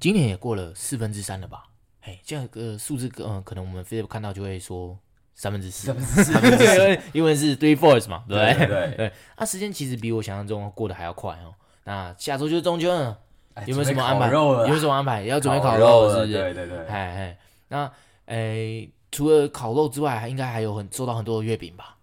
今年也过了四分之三了吧？哎，这样个数字，嗯，可能我们 Philip 看到就会说三分之四，三分之四，因为是 three fourths 嘛，对不对？对对。那时间其实比我想象中过得还要快哦。那下周就是中秋了，有没有什么安排？有没有什么安排？要准备烤肉是不是？对对对。哎哎，那哎，除了烤肉之外，还应该还有很收到很多的月饼吧？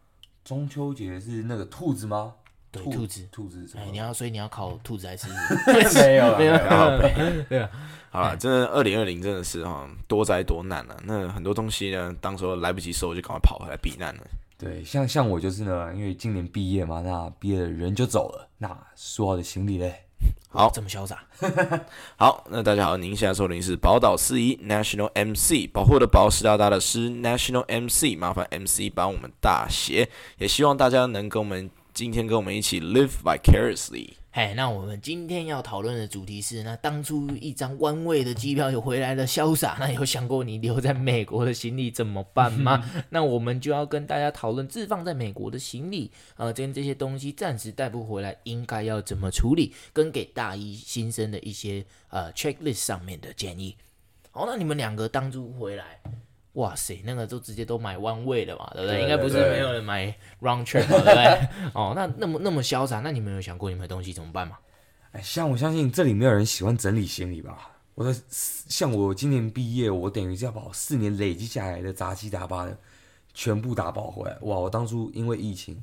中秋节是那个兔子吗？对，兔子，兔子。哎，你要，所以你要烤兔子还是？没有，没有，对啊。好了，真的，二零二零真的是哈多灾多难啊。那很多东西呢，当时候来不及收，就赶快跑回来避难了。对，像像我就是呢，因为今年毕业嘛，那毕业的人就走了，那所有的行李嘞，好，这么潇洒。好，那大家好，您现在收听是宝岛司仪 National MC，保护的保，湿哒哒的师 National MC，麻烦 MC 帮我们大写，也希望大家能跟我们今天跟我们一起 live vicariously。哎，那我们今天要讨论的主题是：那当初一张 one way 的机票有回来的潇洒，那有想过你留在美国的行李怎么办吗？那我们就要跟大家讨论，置放在美国的行李，呃，跟这些东西暂时带不回来，应该要怎么处理，跟给大一新生的一些呃 checklist 上面的建议。好，那你们两个当初回来。哇塞，那个都直接都买 one way 了嘛，对不对？应该不是没有人买 round trip，对不对？哦，那那么那么潇洒，那你们有想过你们的东西怎么办吗？哎，像我相信这里没有人喜欢整理行李吧？我的像我今年毕业，我等于是要把我四年累积下来的杂七杂八的全部打包回来。哇，我当初因为疫情，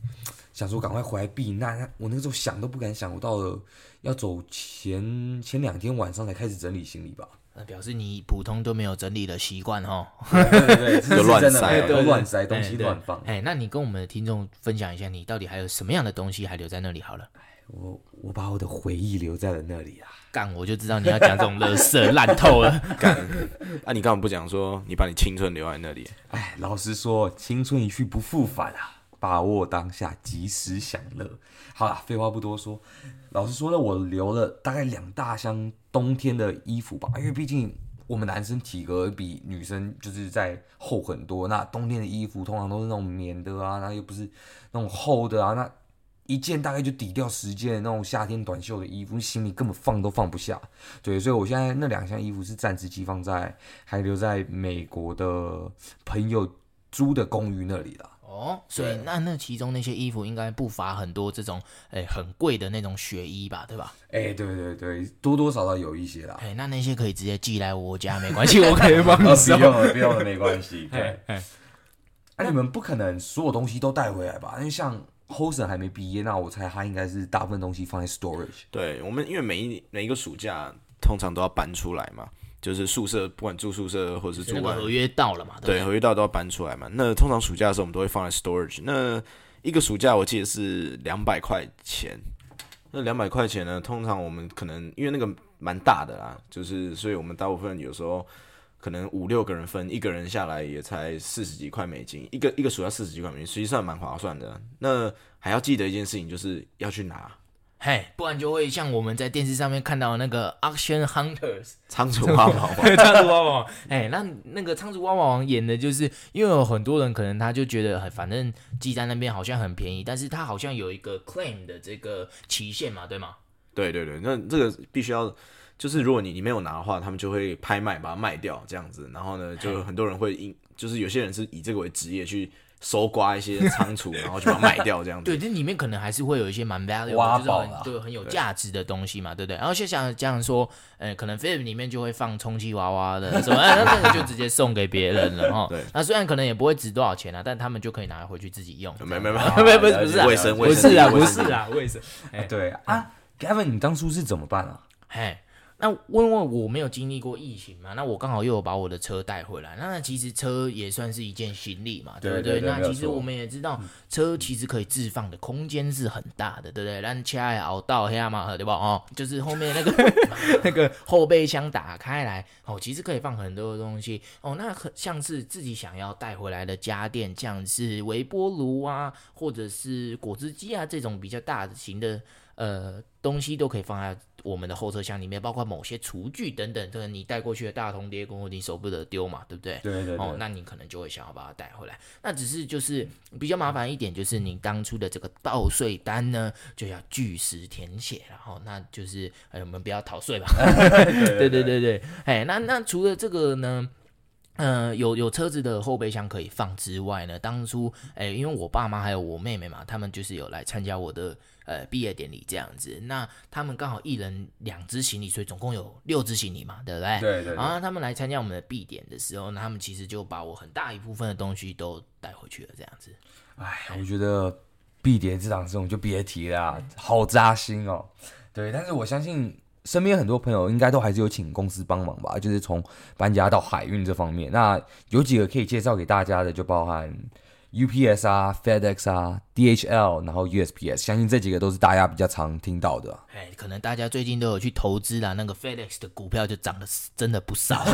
想说赶快回来避难，我那个时候想都不敢想，我到了要走前前两天晚上才开始整理行李吧。那表示你普通都没有整理的习惯 哦，对对对，就乱塞，都乱塞东西乱放。哎，那你跟我们的听众分享一下，你到底还有什么样的东西还留在那里？好了，我我把我的回忆留在了那里啊。干，我就知道你要讲这种乐色烂透了。干，那你干嘛不讲说你把你青春留在那里？哎，老实说，青春一去不复返啊，把握当下，及时享乐。好了，废话不多说。老实说呢，我留了大概两大箱冬天的衣服吧，因为毕竟我们男生体格比女生就是在厚很多。那冬天的衣服通常都是那种棉的啊，那又不是那种厚的啊，那一件大概就抵掉十件那种夏天短袖的衣服，行李根本放都放不下。对，所以我现在那两箱衣服是暂时寄放在还留在美国的朋友租的公寓那里了。哦，所以那那其中那些衣服应该不乏很多这种哎、欸、很贵的那种雪衣吧，对吧？哎、欸，对对对，多多少少有一些啦。哎、欸，那那些可以直接寄来我家，没关系，我可以帮你收。不用了，不用了，没关系。对，哎，那你们不可能所有东西都带回来吧？因为像 Hosen 还没毕业，那我猜他应该是大部分东西放在 storage。对我们，因为每一每一个暑假通常都要搬出来嘛。就是宿舍，不管住宿舍或者是住外，合约到了嘛？对，对，合约到都要搬出来嘛。那通常暑假的时候，我们都会放在 storage。那一个暑假我记得是两百块钱。那两百块钱呢，通常我们可能因为那个蛮大的啦，就是所以我们大部分有时候可能五六个人分，一个人下来也才四十几块美金，一个一个暑假四十几块美金，实际上蛮划算的。那还要记得一件事情，就是要去拿。嘿，不然就会像我们在电视上面看到的那个 Auction Hunters 仓鼠挖宝王，仓鼠挖宝王。哎，那那个仓鼠挖宝王演的就是，因为有很多人可能他就觉得，反正鸡蛋那边好像很便宜，但是他好像有一个 claim 的这个期限嘛，对吗？对对对，那这个必须要，就是如果你你没有拿的话，他们就会拍卖把它卖掉这样子，然后呢，就很多人会因，就是有些人是以这个为职业去。搜刮一些仓储，然后就把它卖掉，这样子。对，这里面可能还是会有一些蛮 valuable，就是很对很有价值的东西嘛，对不对？然后就像这样说，呃，可能 Philip 里面就会放充气娃娃的什么，那那个就直接送给别人了哈。对。那虽然可能也不会值多少钱啊，但他们就可以拿回去自己用。没没没，不 是不是不是卫生，不是啊不是啊卫生。哎，对啊，Gavin，你当初是怎么办啊？嘿。那因为我没有经历过疫情嘛，那我刚好又有把我的车带回来，那其实车也算是一件行李嘛，对不对？对对对，那其实我们也知道，车其实可以置放的空间是很大的，对不对？让车也熬到黑嘛，对吧？哦，就是后面那个 那个后备箱打开来，哦，其实可以放很多的东西哦。那很像是自己想要带回来的家电，像是微波炉啊，或者是果汁机啊这种比较大型的呃东西，都可以放在。我们的后车厢里面，包括某些厨具等等，这个你带过去的大铜碟公，你舍不得丢嘛，对不对？对对对。哦，那你可能就会想要把它带回来。那只是就是比较麻烦一点，就是你当初的这个报税单呢，就要据实填写，然后那就是哎，我们不要逃税吧？对对对对，哎，那那除了这个呢？呃，有有车子的后备箱可以放之外呢，当初诶，因为我爸妈还有我妹妹嘛，他们就是有来参加我的呃毕业典礼这样子。那他们刚好一人两只行李，所以总共有六只行李嘛，对不对？对对，对。然后他们来参加我们的毕典的时候，那他们其实就把我很大一部分的东西都带回去了，这样子。哎，我觉得毕典这档这种就别提了，好扎心哦。对，但是我相信。身边很多朋友应该都还是有请公司帮忙吧，就是从搬家到海运这方面。那有几个可以介绍给大家的，就包含。UPS 啊，FedEx 啊，DHL，然后 USPS，相信这几个都是大家比较常听到的。哎，可能大家最近都有去投资啦，那个 FedEx 的股票就涨得真的不少。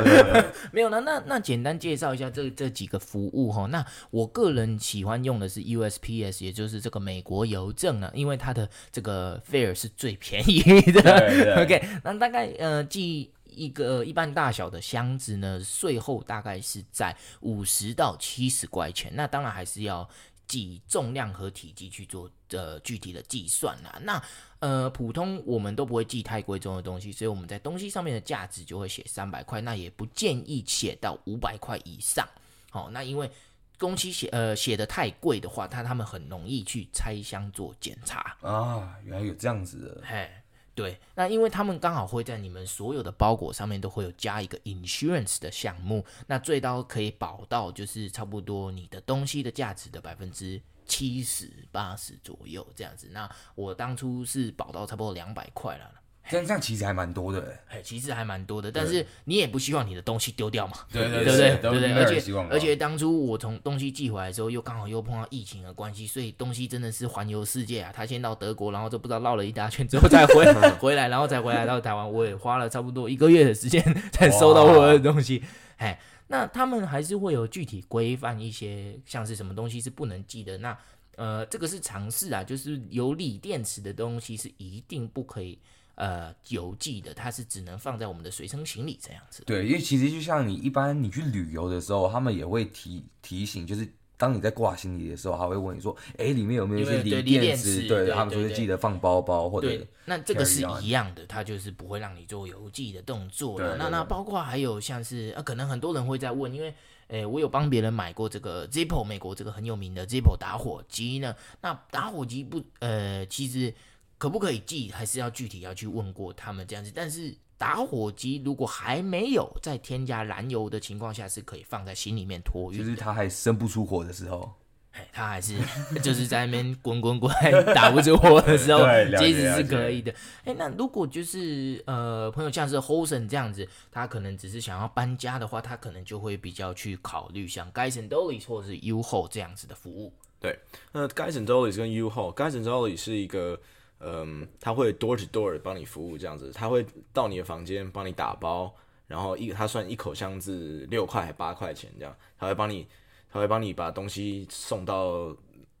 没有啦，那那简单介绍一下这这几个服务哈。那我个人喜欢用的是 USPS，也就是这个美国邮政呢，因为它的这个 fare 是最便宜的。OK，那大概呃记。一个一般大小的箱子呢，税后大概是在五十到七十块钱。那当然还是要计重量和体积去做呃具体的计算啦。那呃普通我们都不会寄太贵重的东西，所以我们在东西上面的价值就会写三百块。那也不建议写到五百块以上。好、哦，那因为东西写呃写的太贵的话，他他们很容易去拆箱做检查啊。原来有这样子的，嘿。对，那因为他们刚好会在你们所有的包裹上面都会有加一个 insurance 的项目，那最高可以保到就是差不多你的东西的价值的百分之七十八十左右这样子。那我当初是保到差不多两百块了。这样这样其实还蛮多的，哎，其实还蛮多的，但是你也不希望你的东西丢掉嘛，对对对对对对对，而且而且当初我从东西寄回来的时候，又刚好又碰到疫情的关系，所以东西真的是环游世界啊！他先到德国，然后就不知道绕了一大圈之后再回 回来，然后再回来到台湾，我也花了差不多一个月的时间才收到我的东西。哎，那他们还是会有具体规范一些，像是什么东西是不能寄的，那呃，这个是尝试啊，就是有锂电池的东西是一定不可以。呃，邮寄的，它是只能放在我们的随身行李这样子。对，因为其实就像你一般你去旅游的时候，他们也会提提醒，就是当你在挂行李的时候，他会问你说，哎，里面有没有一些锂电池？对，他们说记得放包包或者。对，那这个是一样的，它就是不会让你做邮寄的动作了。那那包括还有像是呃，可能很多人会在问，因为哎，我有帮别人买过这个 Zippo 美国这个很有名的 Zippo 打火机呢。那打火机不呃，其实。可不可以寄，还是要具体要去问过他们这样子。但是打火机如果还没有在添加燃油的情况下，是可以放在心里面托运。就是他还生不出火的时候，哎，它还是就是在那边滚滚滚打不出火的时候，其实是可以的。哎，那如果就是呃朋友像是 Hosen 这样子，他可能只是想要搬家的话，他可能就会比较去考虑像 Guys and Dollies 或者是 U-Haul 这样子的服务。对，那 Guys and Dollies 跟 U-Haul，Guys and Dollies 是一个。嗯，他会 door to door 帮你服务这样子，他会到你的房间帮你打包，然后一他算一口箱子六块还八块钱这样，他会帮你他会帮你把东西送到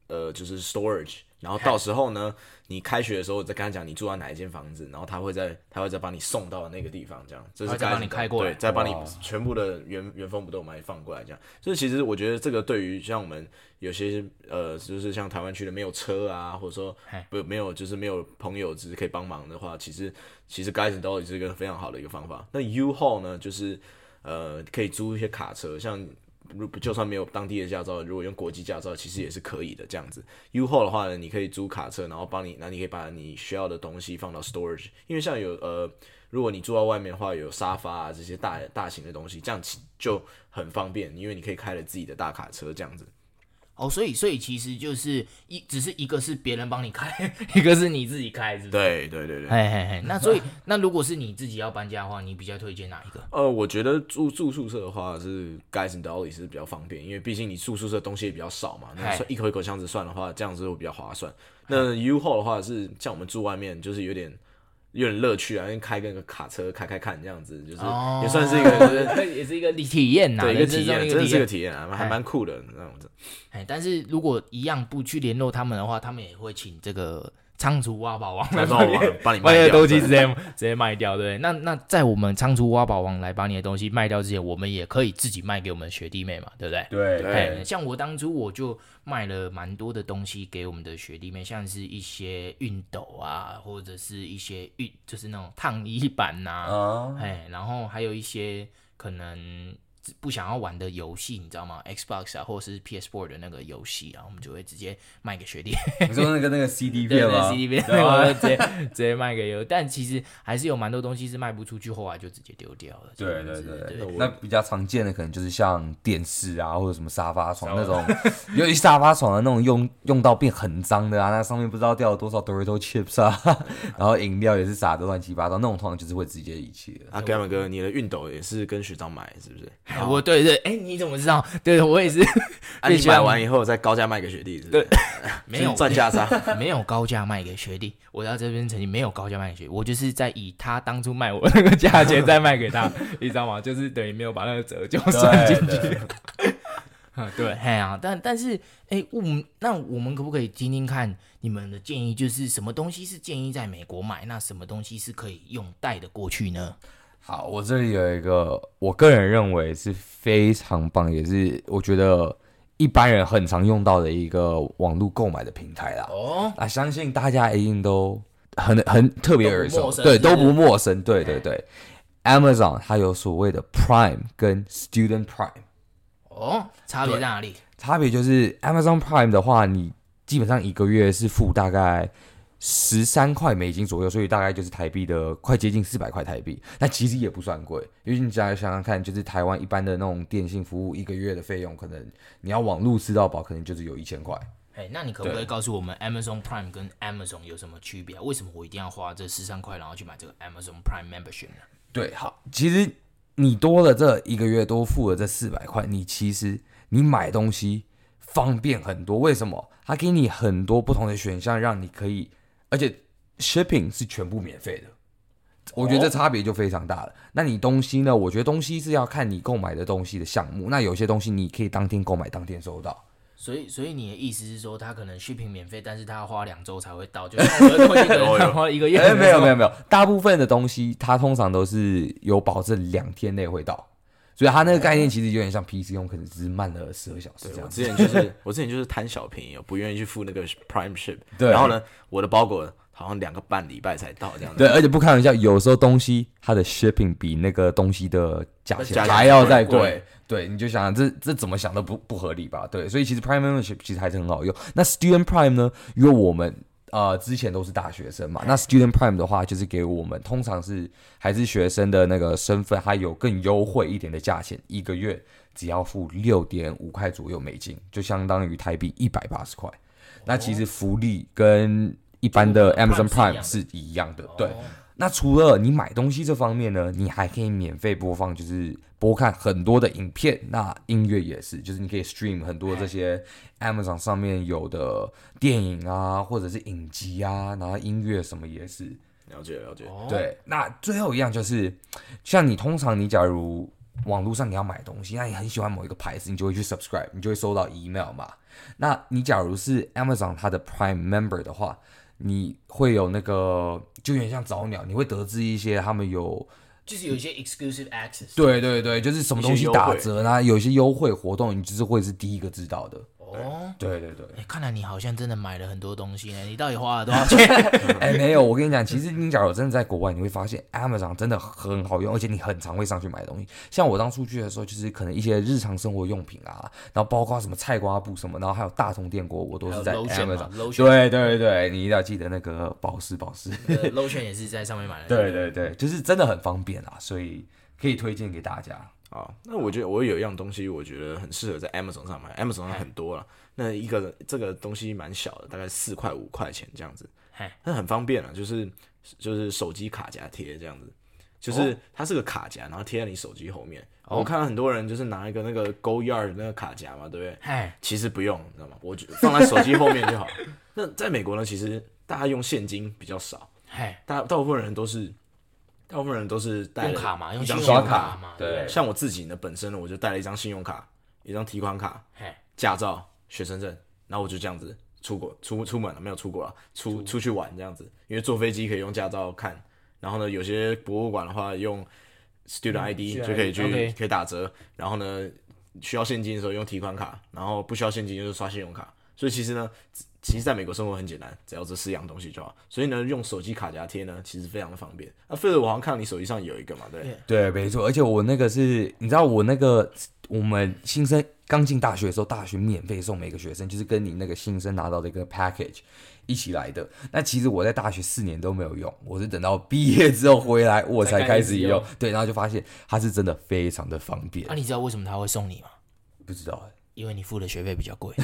呃就是 storage。然后到时候呢，你开学的时候再跟他讲你住在哪一间房子，然后他会再他会再把你送到那个地方，这样，这是再帮你开过来，对，再帮你全部的原原封不动把你放过来，这样。所以其实我觉得这个对于像我们有些呃，就是像台湾区的没有车啊，或者说不没有就是没有朋友只是可以帮忙的话，其实其实 Guys and Dollies 是一个非常好的一个方法。那 U-Haul 呢，就是呃可以租一些卡车，像。如就算没有当地的驾照，如果用国际驾照，其实也是可以的。这样子，U-Haul 的话呢，你可以租卡车，然后帮你，那你可以把你需要的东西放到 storage。因为像有呃，如果你住到外面的话，有沙发啊这些大大型的东西，这样就很方便，因为你可以开了自己的大卡车这样子。哦，所以所以其实就是一，只是一个是别人帮你开，一个是你自己开，是不是？对对对对。嘿嘿嘿，那所以那如果是你自己要搬家的话，你比较推荐哪一个？呃，我觉得住住宿舍的话是 Guys and Dollies 是比较方便，因为毕竟你住宿舍东西也比较少嘛，那算一口一口箱子算的话，这样子会比较划算。那 U-Haul 的话是像我们住外面，就是有点。有点乐趣啊，因为开个个卡车开开看这样子，就是也算是一个，就是也是一个体验呐，对，一个体验，真的是个体验啊，还蛮酷的那种子。哎，但是如果一样不去联络他们的话，他们也会请这个仓储挖宝王来 帮你帮你把你的东西直接对直接卖掉，对。那那在我们仓储挖宝王来把你的东西卖掉之前，我们也可以自己卖给我们的学弟妹嘛，对不对？对像我当初我就卖了蛮多的东西给我们的学弟妹，像是一些熨斗啊，或者是一些熨，就是那种烫衣板呐、啊，啊，哎，然后还有一些可能不想要玩的游戏，你知道吗？Xbox 啊，或者是 PS4 的那个游戏啊，我们就会直接卖给学弟。你说那个那个 CD 对对片吗，CD 片，对啊我就直接 直接卖给有，但其实还是有蛮多东西是卖不出去，后来就直接丢掉了。对对对对，那比较常见的可能就是像电视啊，或者什么沙发床那种，尤其沙发床的那种用用到变很脏的啊，那上面不知道掉了多少 Dorito chips 啊，然后饮料也是洒的乱七八糟，那种通常就是会直接遗弃的。啊 g a m 哥，你的熨斗也是跟学长买是不是？哎我对对，哎，你怎么知道？对，我也是。啊，你 买完以后再高价卖给学弟，是不是？对，没有赚价差。没有高价卖给学弟，我在这边曾经没有高价卖给学弟，我就是在以他当初卖我那个价钱再卖给他，你知道吗？就是等于没有把那个折旧算进去。对啊，对，嘿啊，但但是，哎，我们那我们可不可以听听看你们的建议？就是什么东西是建议在美国买，那什么东西是可以用带的过去呢？好，我这里有一个，我个人认为是非常棒，也是我觉得一般人很常用到的一个网络购买的平台啦。哦，啊，相信大家一定都很很特别耳熟，对，都不陌生，对对对。Amazon 它有所谓的 Prime 跟 Student Prime，哦，差别在哪里？差别就是 Amazon Prime 的话，你基本上一个月是付大概十三块美金左右，所以大概就是台币的快接近四百块台币。那其实也不算贵，因为你只要想想看，就是台湾一般的那种电信服务，一个月的费用可能你要网络吃到饱，可能就是有一千块。哎，那你可不可以告诉我们 Amazon Prime 跟 Amazon 有什么区别啊？为什么我一定要花这十三块，然后去买这个 Amazon Prime Membership 呢？对，好，其实你多了这一个月多付了这四百块，你其实你买东西方便很多。为什么？它给你很多不同的选项，让你可以，而且 shipping 是全部免费的。我觉得这差别就非常大了。那你东西呢？我觉得东西是要看你购买的东西的项目。那有些东西你可以当天购买，当天收到。所以，所以你的意思是说，他可能 shipping 免费，但是他要花两周才会到，就是我的东西可能 要花一个月。哎，没有没有没有，大部分的东西它通常都是有保证两天内会到，所以它那个概念其实有点像 PC 用，可能只是慢了十二小时这样。我之前就是 我之前就是贪小便宜，我不愿意去付那个 Prime Ship，对然后呢，我的包裹好像两个半礼拜才到这样子。对，而且不开玩笑，有时候东西它的 shipping 比那个东西的价钱还要再贵贵。对，你就想这这怎么想都不不合理吧？对，所以其实 Prime Membership 其实还是很好用。那 Student Prime 呢？因为我们呃之前都是大学生嘛，那 Student Prime 的话就是给我们通常是还是学生的那个身份，还有更优惠一点的价钱，一个月只要付六点五块左右美金，就相当于台币一百八十块。那其实福利跟一般的 Amazon Prime 是一样的，对。那除了你买东西这方面呢，你还可以免费播放，就是播看很多的影片。那音乐也是，就是你可以 stream 很多这些 Amazon 上面有的电影啊，或者是影集啊，然后音乐什么也是。了解了解。对，那最后一样就是，像你通常你假如网络上你要买东西，那你很喜欢某一个牌子，你就会去 subscribe，你就会收到 email 嘛。那你假如是 Amazon 它的 Prime Member 的话，你会有那个就有点像早鸟，你会得知一些他们有，就是有一些 exclusive access。对对对，就是什么东西打折啊，有一些优惠活动，你就是会是第一个知道的。哦，对对对，哎，看来你好像真的买了很多东西呢。你到底花了多少钱？哎，没有，我跟你讲，其实你假如真的在国外，你会发现 Amazon 真的很好用，而且你很常会上去买东西。像我当初去的时候，就是可能一些日常生活用品啊，然后包括什么菜瓜布什么，然后还有大同电锅，我都是在 Amazon。对对对，你一定要记得那个保湿保湿。Lotion 也是在上面买的。对对对，就是真的很方便啊，所以可以推荐给大家。啊，那我觉得我有一样东西，我觉得很适合在 Amazon 上买，Amazon 上很多了。那一个这个东西蛮小的，大概四块五块钱这样子，那很方便啊，就是就是手机卡夹贴这样子，就是它是个卡夹，然后贴在你手机后面。我看到很多人就是拿一个那个 Go Yard 那个卡夹嘛，对不对？哎，其实不用，你知道吗？我放在手机后面就好。那在美国呢，其实大家用现金比较少，大大部分人都是。大部分人都是带用卡嘛，用一张信用卡嘛。对，像我自己呢，本身呢，我就带了一张信用卡，一张提款卡，驾照、学生证，然后我就这样子出国出出门了，没有出国了，出出去玩这样子。因为坐飞机可以用驾照看，然后呢，有些博物馆的话用 student ID 就可以去、可以打折。然后呢，需要现金的时候用提款卡，然后不需要现金就是刷信用卡。所以其实呢，其实在美国生活很简单，只要这四样东西就好。所以呢，用手机卡夹贴呢，其实非常的方便。啊，菲尔，我好像看到你手机上有一个嘛，对对，没错。而且我那个是，你知道我那个我们新生刚进大学的时候，大学免费送每个学生，就是跟你那个新生拿到的一个 package 一起来的。那其实我在大学四年都没有用，我是等到毕业之后回来我才开始用。对，然后就发现它是真的非常的方便。那、啊、你知道为什么他会送你吗？不知道因为你付的学费比较贵，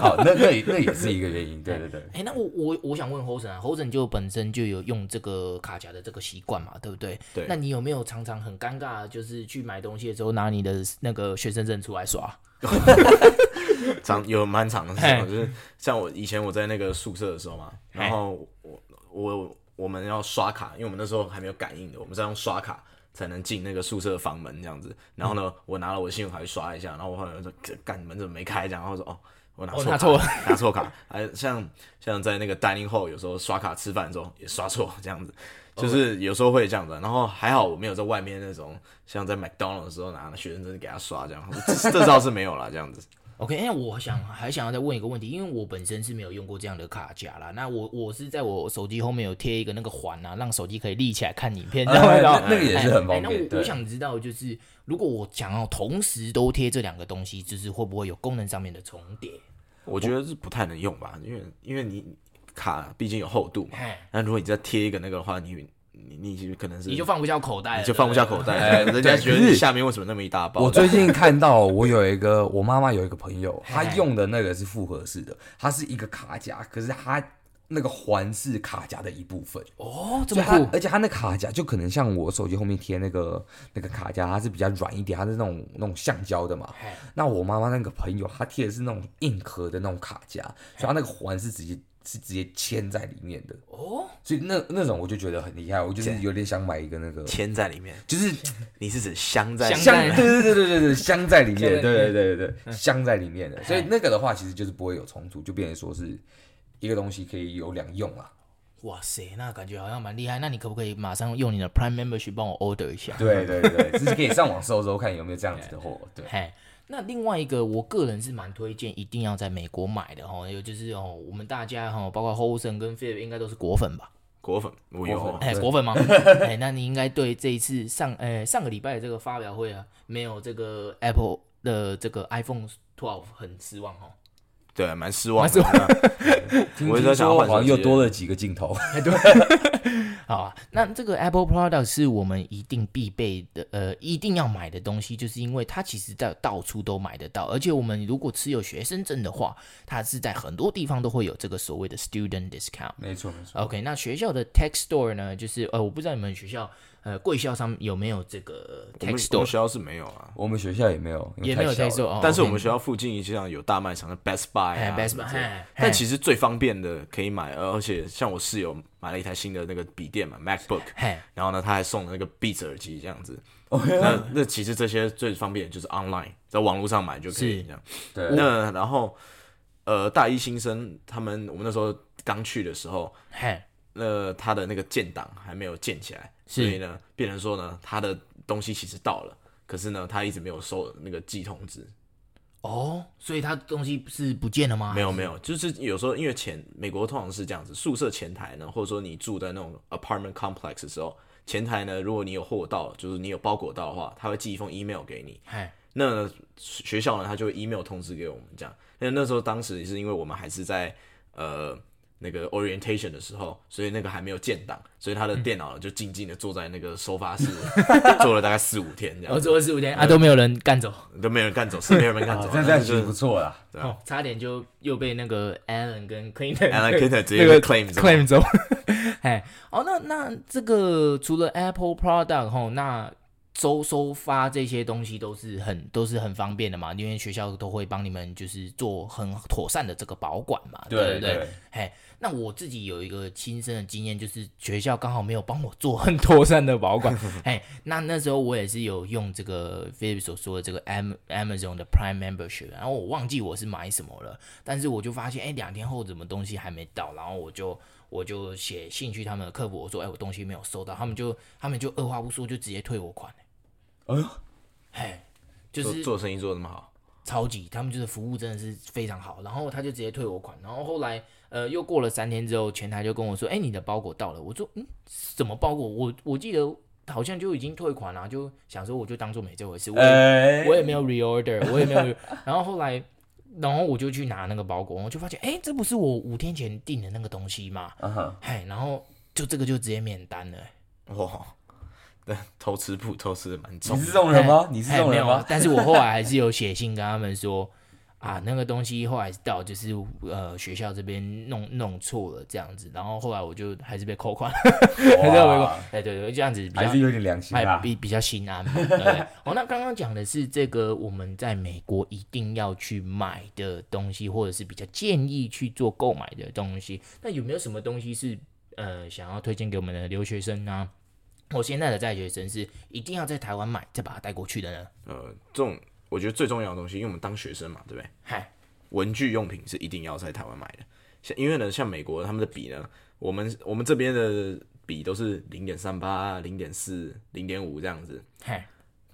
好，那那那也是一个原因，对对对。哎、欸，那我我我想问 Hosen 啊，Hosen 就本身就有用这个卡夹的这个习惯嘛，对不对？对。那你有没有常常很尴尬，就是去买东西的时候拿你的那个学生证出来刷？长有蛮长的时候，就是像我以前我在那个宿舍的时候嘛，然后我我我们要刷卡，因为我们那时候还没有感应的，我们是要用刷卡。才能进那个宿舍房门这样子，然后呢，嗯、我拿了我信用卡去刷一下，然后我后来说，干门怎么没开？这样，然后说，哦，我拿错，拿错了，拿错卡。还像像在那个 dining hall 有时候刷卡吃饭的时候也刷错，这样子，就是有时候会这样子。然后还好我没有在外面那种，像在 McDonald 的时候拿学生证给他刷这样，这这倒是没有啦这样子。OK，哎我想还想要再问一个问题，因为我本身是没有用过这样的卡夹啦。那我我是在我手机后面有贴一个那个环啊，让手机可以立起来看影片，知道吗？那个也是很方便。那我我想知道，就是如果我想要同时都贴这两个东西，就是会不会有功能上面的重叠？我觉得是不太能用吧，因为因为你卡毕竟有厚度嘛。那如果你再贴一个那个的话，你。你你其实可能是你就放不下口袋，你就放不下口袋，哎、人家觉得下面为什么那么一大包？我最近看到，我有一个我妈妈有一个朋友，她用的那个是复合式的，它是一个卡夹，可是它那个环是卡夹的一部分哦，这么酷！而且它那卡夹就可能像我手机后面贴那个那个卡夹，它是比较软一点，它是那种那种橡胶的嘛。那我妈妈那个朋友，她贴的是那种硬壳的那种卡夹，所以它那个环是直接。是直接嵌在里面的。哦，所以那那种我就觉得很厉害，我就是有点想买一个那个嵌在里面，就是 你是指镶在镶对对对对对对镶在里面，对对对对对镶在里面的，所以那个的话其实就是不会有冲突，就变成说是一个东西可以有两用啊。哇塞，那感觉好像蛮厉害，那你可不可以马上用你的 Prime Membership 帮我 order 一下？对对对，就 是可以上网搜搜看有没有这样子的货，对。那另外一个，我个人是蛮推荐，一定要在美国买的哈，有就是哦，我们大家哈，包括 Hosen 跟 Phil 应该都是果粉吧？果粉，我有哎，果粉吗？哎，那你应该对这一次上哎上个礼拜的这个发表会啊，没有这个 Apple 的这个 iPhone 12很失望哦。对，蛮失望的。我在想，好像又多了几个镜头。对，好啊。那这个 Apple Product 是我们一定必备的，呃，一定要买的东西，就是因为它其实在到处都买得到，而且我们如果持有学生证的话，它是在很多地方都会有这个所谓的 Student Discount。没错，没错。OK，那学校的 Tech Store 呢，就是呃，我不知道你们学校。呃，贵校上有没有这个 Tech Store？我们学校是没有啊，我们学校也没有，也没有 Tech Store。但是我们学校附近实际上有大卖场的 Best Buy 啊，Best Buy。但其实最方便的可以买，而且像我室友买了一台新的那个笔电嘛，MacBook，然后呢，他还送了那个 Beats 耳机这样子。那那其实这些最方便的就是 online，在网络上买就可以这样。对。那然后呃，大一新生他们，我们那时候刚去的时候，那他的那个建档还没有建起来。所以呢，变成说呢，他的东西其实到了，可是呢，他一直没有收那个寄通知。哦，所以他东西是不见了吗？没有没有，就是有时候因为前美国通常是这样子，宿舍前台呢，或者说你住在那种 apartment complex 的时候，前台呢，如果你有货到，就是你有包裹到的话，他会寄一封 email 给你。嘿那学校呢，他就会 email 通知给我们这样。那那时候当时也是因为我们还是在呃。那个 orientation 的时候，所以那个还没有建档，所以他的电脑就静静的坐在那个收发室，坐了大概四五天这样。我，坐了四五天啊，都没有人干走，都没有人干走，是没有人干走，这样就不错了。哦，差点就又被那个 Alan 跟 Clinton，Alan Clinton 直接 claim claim 走。哎，哦，那那这个除了 Apple product 吼，那收收发这些东西都是很都是很方便的嘛，因为学校都会帮你们就是做很妥善的这个保管嘛，对不对？嘿，那我自己有一个亲身的经验，就是学校刚好没有帮我做很妥善的保管，嘿，那那时候我也是有用这个 Philip 所说的这个 Amazon 的 Prime Membership，然后我忘记我是买什么了，但是我就发现，哎，两天后怎么东西还没到，然后我就。我就写信去他们的客服，我说：“哎、欸，我东西没有收到。”他们就他们就二话不说就直接退我款。哎呦，嘿，就是做，做生意做得那么好，超级，他们就是服务真的是非常好。然后他就直接退我款。然后后来呃又过了三天之后，前台就跟我说：“哎、欸，你的包裹到了。”我说：“嗯，什么包裹？我我记得好像就已经退款了，就想说我就当做没这回事。我也、欸、我也没有 reorder，我也没有。然后后来。”然后我就去拿那个包裹，我就发现，哎，这不是我五天前订的那个东西吗？嗯哼，嘿，然后就这个就直接免单了。哇，对，偷吃不偷吃的蛮重。你是这种人吗？你是这种人吗？但是我后来还是有写信跟他们说。啊，那个东西后来到就是呃学校这边弄弄错了这样子，然后后来我就还是被扣款，还是要被扣。哎，对对，这样子比较还是有点良心啊，比比较心安。对，对，对，哦，那刚刚讲的是这个我们在美国一定要去买的东西，或者是比较建议去做购买的东西。那有没有什么东西是呃想要推荐给我们的留学生呢？我现在的在学生是一定要在台湾买，再把它带过去的呢？呃，这种。我觉得最重要的东西，因为我们当学生嘛，对不对？嗨，文具用品是一定要在台湾买的。像因为呢，像美国他们的笔呢，我们我们这边的笔都是零点三八、零点四、零点五这样子。嗨，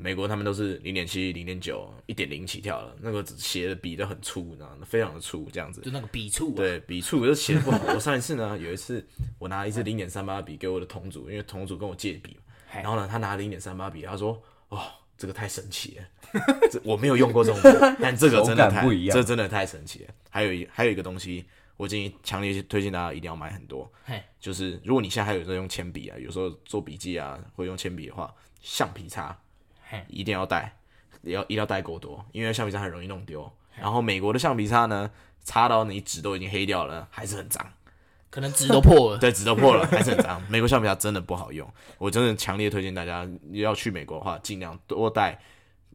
美国他们都是零点七、零点九、一点零起跳了。那个写的笔都很粗，你知道吗？非常的粗，这样子。就那个笔触。对，笔触就写的不好。我上一次呢，有一次我拿了一支零点三八笔给我的同组，因为同组跟我借笔，然后呢，他拿零点三八笔，他说：“哦。”这个太神奇了，这我没有用过这种笔，但这个真的太不一样，这真的太神奇了。还有一还有一个东西，我建议强烈推荐大家一定要买很多，就是如果你现在还有在用铅笔啊，有时候做笔记啊会用铅笔的话，橡皮擦一定要带，也要一定要带够多，因为橡皮擦很容易弄丢。然后美国的橡皮擦呢，擦到你纸都已经黑掉了，还是很脏。可能纸都破了，对，纸都破了，还是很脏。美国橡皮擦真的不好用，我真的强烈推荐大家要去美国的话，尽量多带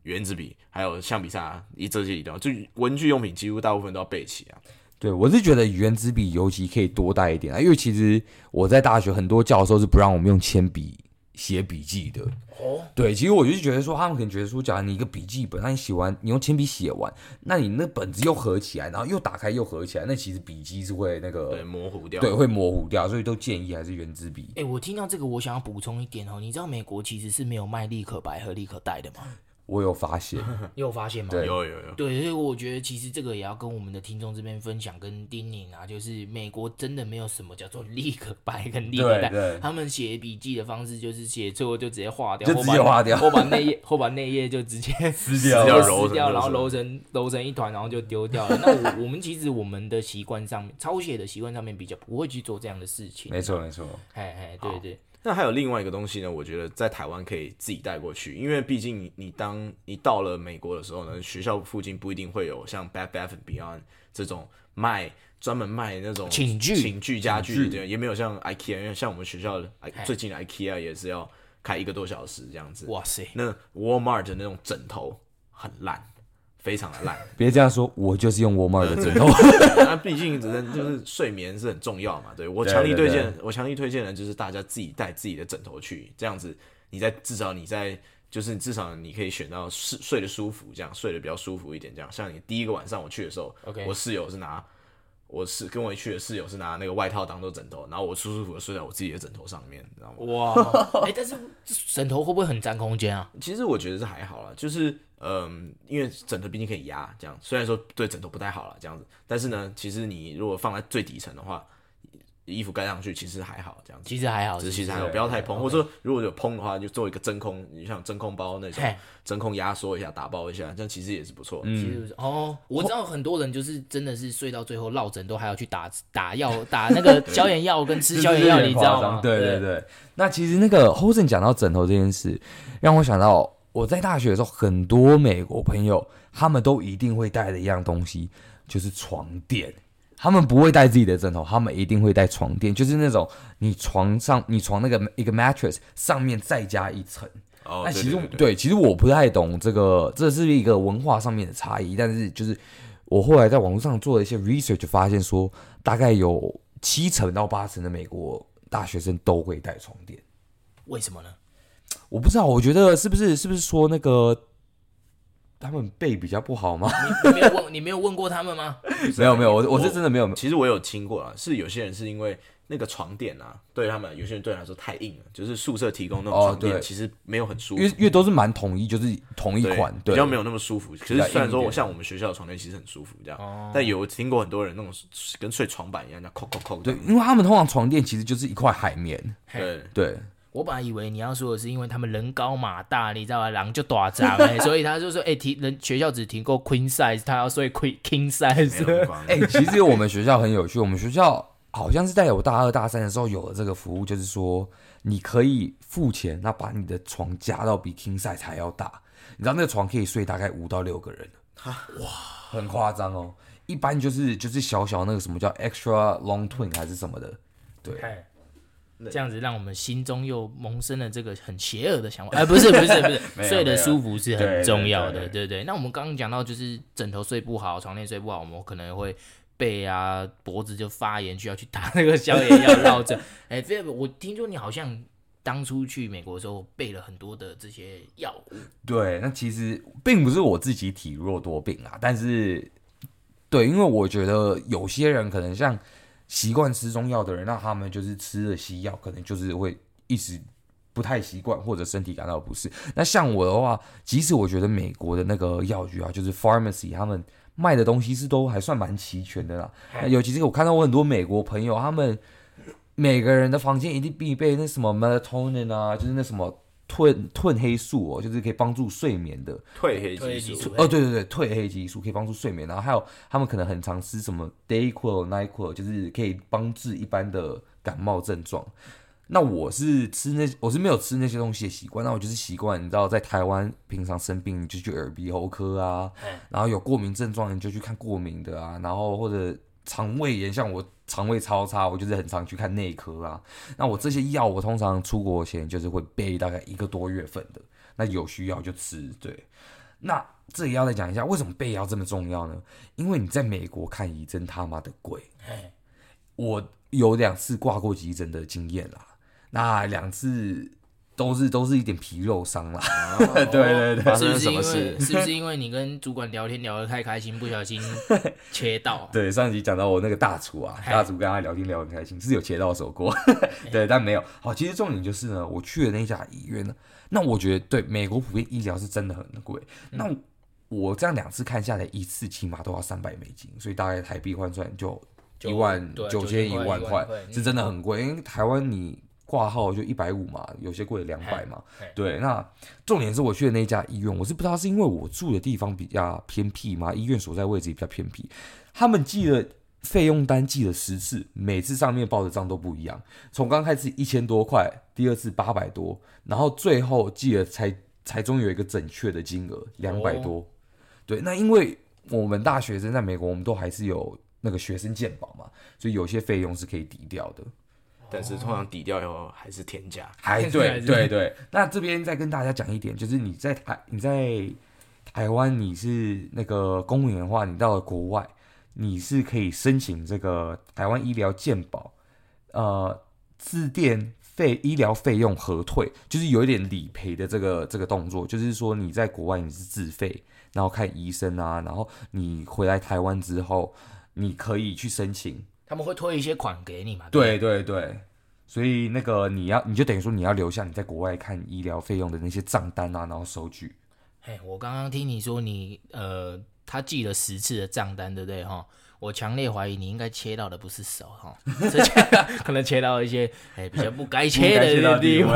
原子笔，还有橡皮擦，一这些一定要，就文具用品几乎大部分都要备齐啊。对，我是觉得原子笔尤其可以多带一点啊，因为其实我在大学很多教授是不让我们用铅笔写笔记的。哦，对，其实我就觉得说，他们可能觉得说，假如你一个笔记本，那你写完，你用铅笔写完，那你那本子又合起来，然后又打开又合起来，那其实笔记是会那个对模糊掉，对，会模糊掉，所以都建议还是原子笔。哎、欸，我听到这个，我想要补充一点哦，你知道美国其实是没有卖立可白和立可带的吗？我有发现，你有发现吗？对，有有有。对，所以我觉得其实这个也要跟我们的听众这边分享跟叮咛啊，就是美国真的没有什么叫做立刻白跟立可带，他们写笔记的方式就是写错就直接划掉，就直接划掉，或把内页或把内页就直接 撕掉，撕掉，然后揉成揉成一团，然后就丢掉了。那我我们其实我们的习惯上面，抄写的习惯上面比较不会去做这样的事情。没错没错，哎哎，对对。那还有另外一个东西呢，我觉得在台湾可以自己带过去，因为毕竟你你当你到了美国的时候呢，学校附近不一定会有像 Bed Bath and Beyond 这种卖专门卖那种寝具寝具家具，的，也没有像 IKEA，因为像我们学校的最近的 IKEA 也是要开一个多小时这样子。哇塞，那 Walmart 的那种枕头很烂。非常的烂，别这样说，我就是用沃尔玛的枕头。那毕竟只能就是睡眠是很重要嘛，对，我强力推荐，我强力推荐的就是大家自己带自己的枕头去，这样子你在至少你在就是至少你可以选到睡睡得舒服，这样睡得比较舒服一点，这样像你第一个晚上我去的时候.我室友是拿。我是跟我一去的室友是拿那个外套当做枕头，然后我舒舒服服睡在我自己的枕头上面，你知道吗？哇，哎、欸，但是枕头会不会很占空间啊？其实我觉得是还好啦，就是嗯、呃，因为枕头毕竟可以压，这样虽然说对枕头不太好了这样子，但是呢，其实你如果放在最底层的话。衣服盖上去其实还好，这样子其实还好，只是其实还好，不要太蓬。或者说如果有蓬的话，就做一个真空，你像真空包那种，真空压缩一下，打包一下，这样其实也是不错。嗯，其实哦，我知道很多人就是真的是睡到最后落枕都还要去打打药，打那个消炎药跟吃消炎药，你知道吗？对对对。那其实那个 Hosen 讲到枕头这件事，让我想到我在大学的时候，很多美国朋友他们都一定会带的一样东西，就是床垫。他们不会带自己的枕头，他们一定会带床垫，就是那种你床上你床那个一个 mattress 上面再加一层，哦，那其实对其实我不太懂这个，这是一个文化上面的差异。但是就是我后来在网络上做了一些 research，发现说大概有七成到八成的美国大学生都会带床垫。为什么呢？我不知道，我觉得是不是是不是说那个他们背比较不好吗？你没有问，你没有问过他们吗？没有没有，我我是真的没有。其实我有听过啊，是有些人是因为那个床垫啊，对他们有些人对他来说太硬了，就是宿舍提供那种床垫，其实没有很舒服，因为因为都是蛮统一，就是同一款，对，比较没有那么舒服。可是虽然说我像我们学校的床垫其实很舒服这样，但有听过很多人那种跟睡床板一样，叫扣扣扣。对，因为他们通常床垫其实就是一块海绵。对对。我本来以为你要说的是，因为他们人高马大，你知道吗？狼就大张、欸，所以他就说，哎、欸，提人学校只提供 queen size，他要睡 queen king size。哎、欸，其实我们学校很有趣，我们学校好像是在我大二大三的时候有了这个服务，就是说你可以付钱，那把你的床加到比 king size 还要大，你知道那个床可以睡大概五到六个人。哇，很夸张哦。一般就是就是小小那个什么叫 extra long twin 还是什么的，对。这样子让我们心中又萌生了这个很邪恶的想法，哎，不是不是不是，睡得舒服是很重要的，对不对。那我们刚刚讲到就是枕头睡不好，床垫睡不好，我们可能会背啊脖子就发炎，需要去打那个消炎药绕枕。哎，菲尔，我听说你好像当初去美国的时候备了很多的这些药物。对，那其实并不是我自己体弱多病啊，但是对，因为我觉得有些人可能像。习惯吃中药的人，那他们就是吃了西药，可能就是会一直不太习惯，或者身体感到不适。那像我的话，即使我觉得美国的那个药局啊，就是 pharmacy，他们卖的东西是都还算蛮齐全的啦。那尤其是我看到我很多美国朋友，他们每个人的房间一定必备那什么 melatonin 啊，就是那什么。褪褪黑素哦，就是可以帮助睡眠的褪黑激素哦，对对对，褪黑激素可以帮助睡眠。然后还有他们可能很常吃什么 Dayquil、Nyquil，就是可以帮治一般的感冒症状。那我是吃那我是没有吃那些东西的习惯，那我就是习惯，你知道，在台湾平常生病就去耳鼻喉科啊，然后有过敏症状你就去看过敏的啊，然后或者肠胃炎，像我。肠胃超差，我就是很常去看内科啊。那我这些药，我通常出国前就是会备大概一个多月份的。那有需要就吃。对，那这里要再讲一下，为什么备药这么重要呢？因为你在美国看医真他妈的贵。我有两次挂过急诊的经验啦，那两次。都是都是一点皮肉伤啦，哦、对 对对，发生什么事？是不是因为你跟主管聊天聊得太开心，不小心 切到？对，上集讲到我那个大厨啊，大厨跟他聊天聊得很开心，是有切到手过，对，但没有。好，其实重点就是呢，我去的那家医院呢，那我觉得对美国普遍医疗是真的很贵。嗯、那我这样两次看下来，一次起码都要三百美金，所以大概台币换算就一万九千一万块，是真的很贵。因为台湾你。挂号就一百五嘛，有些贵两百嘛。对，那重点是我去的那家医院，我是不知道是因为我住的地方比较偏僻嘛，医院所在位置也比较偏僻。他们寄了费用单，寄了十次，每次上面报的账都不一样。从刚开始一千多块，第二次八百多，然后最后寄了才才终于有一个准确的金额两百多。哦、对，那因为我们大学生在美国，我们都还是有那个学生健保嘛，所以有些费用是可以抵掉的。但是通常抵掉以后还是天价，还对对对。那这边再跟大家讲一点，就是你在台你在台湾你是那个公务员的话，你到了国外，你是可以申请这个台湾医疗健保，呃，自垫费医疗费用核退，就是有一点理赔的这个这个动作，就是说你在国外你是自费，然后看医生啊，然后你回来台湾之后，你可以去申请。他们会退一些款给你嘛？对对对，所以那个你要，你就等于说你要留下你在国外看医疗费用的那些账单啊，然后收据。嘿，我刚刚听你说你呃，他寄了十次的账单，对不对哈？我强烈怀疑你应该切到的不是手哈，可能切到一些哎比较不该切的地方。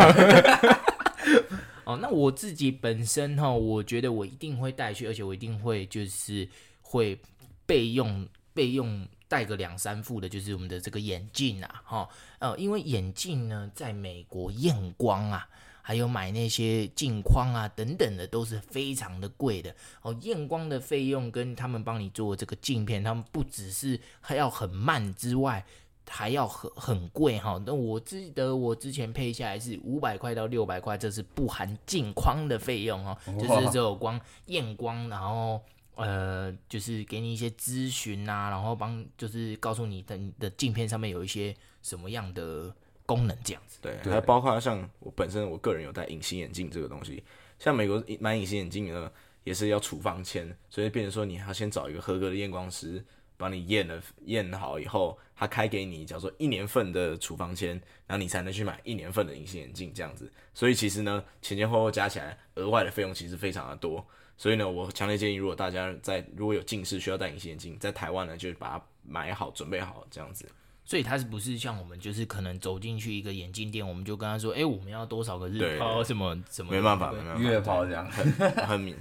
哦，那我自己本身哈，我觉得我一定会带去，而且我一定会就是会备用备用。带个两三副的，就是我们的这个眼镜啊，哈，呃，因为眼镜呢，在美国验光啊，还有买那些镜框啊等等的，都是非常的贵的哦。验光的费用跟他们帮你做这个镜片，他们不只是还要很慢之外，还要很很贵哈。那我记得我之前配下来是五百块到六百块，这是不含镜框的费用哦，就是只有光验光，然后呃，就是给你一些咨询啊，然后帮就是告诉你的你的镜片上面有一些什么样的功能这样子。对，还包括像我本身我个人有戴隐形眼镜这个东西，像美国买隐形眼镜呢。也是要处方签，所以变成说你要先找一个合格的验光师帮你验了验好以后，他开给你叫做一年份的处方签，然后你才能去买一年份的隐形眼镜这样子。所以其实呢，前前后后加起来额外的费用其实非常的多。所以呢，我强烈建议，如果大家在如果有近视需要戴隐形眼镜，在台湾呢就把它买好准备好这样子。所以它是不是像我们就是可能走进去一个眼镜店，我们就跟他说，哎、欸，我们要多少个日抛什么什么？没办法，没办法，月抛这样很很明。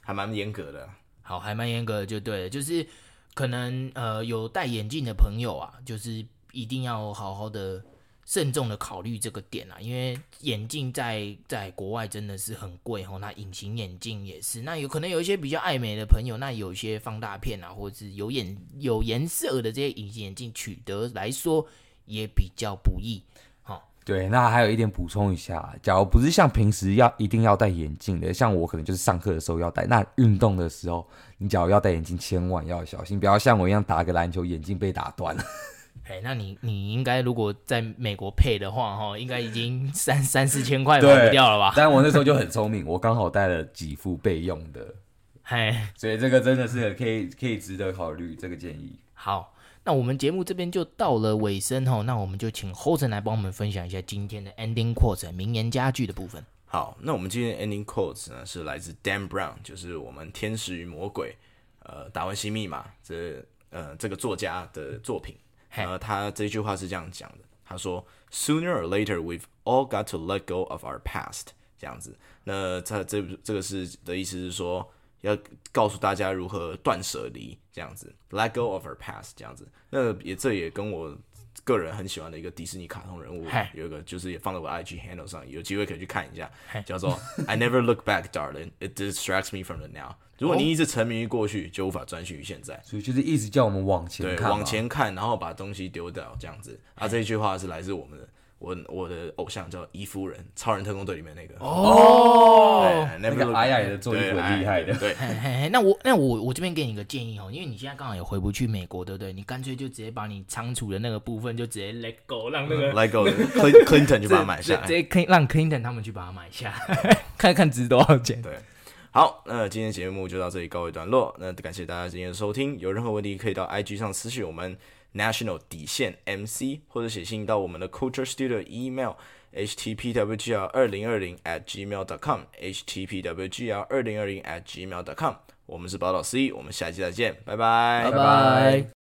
还蛮严格的，好，还蛮严格的，就对了，就是可能呃有戴眼镜的朋友啊，就是一定要好好的慎重的考虑这个点啊，因为眼镜在在国外真的是很贵哦，那隐形眼镜也是，那有可能有一些比较爱美的朋友，那有一些放大片啊，或者是有眼有颜色的这些隐形眼镜取得来说也比较不易。对，那还有一点补充一下，假如不是像平时要一定要戴眼镜的，像我可能就是上课的时候要戴，那运动的时候，你假如要戴眼镜，千万要小心，不要像我一样打个篮球眼镜被打断了。哎，那你你应该如果在美国配的话，哈，应该已经三三四千块跑不掉了吧？但我那时候就很聪明，我刚好带了几副备用的，嘿，所以这个真的是可以可以值得考虑这个建议。好。那我们节目这边就到了尾声哈，那我们就请 Hosen 来帮我们分享一下今天的 Ending Quotes 名言佳句的部分。好，那我们今天的 Ending Quotes 呢是来自 Dan Brown，就是我们《天使与魔鬼》呃，达文西密码这呃这个作家的作品。呃，他这句话是这样讲的，他说：“Sooner or later, we've all got to let go of our past。”这样子，那他这这个是的意思是说。要告诉大家如何断舍离，这样子，let go of our past，这样子。那也这也跟我个人很喜欢的一个迪士尼卡通人物有一个，就是也放在我 IG handle 上，有机会可以去看一下，叫做 I never look back, darling. It distracts me from the now。如果你一直沉迷于过去，就无法专心于现在。所以就是一直叫我们往前看，对，往前看，然后把东西丢掉，这样子。啊，这一句话是来自我们的。我我的偶像叫伊夫人，超人特工队里面那个哦，那个矮矮的做衣服很厉害的。对，那我那我我这边给你一个建议哦，因为你现在刚好也回不去美国，对不对？你干脆就直接把你仓储的那个部分就直接 let go，让那个 let go Clinton 就把它买下来，直接可以让 Clinton 他们去把它买下，看看值多少钱。对，好，那今天节目就到这里告一段落。那感谢大家今天的收听，有任何问题可以到 IG 上私信我们。National 底线 MC，或者写信到我们的 Culture Studio Email：h t p w g l 二零二零 at gmail.com htpwgr 二零二零 at gmail.com。我们是宝岛 C，我们下期再见，拜拜，拜拜。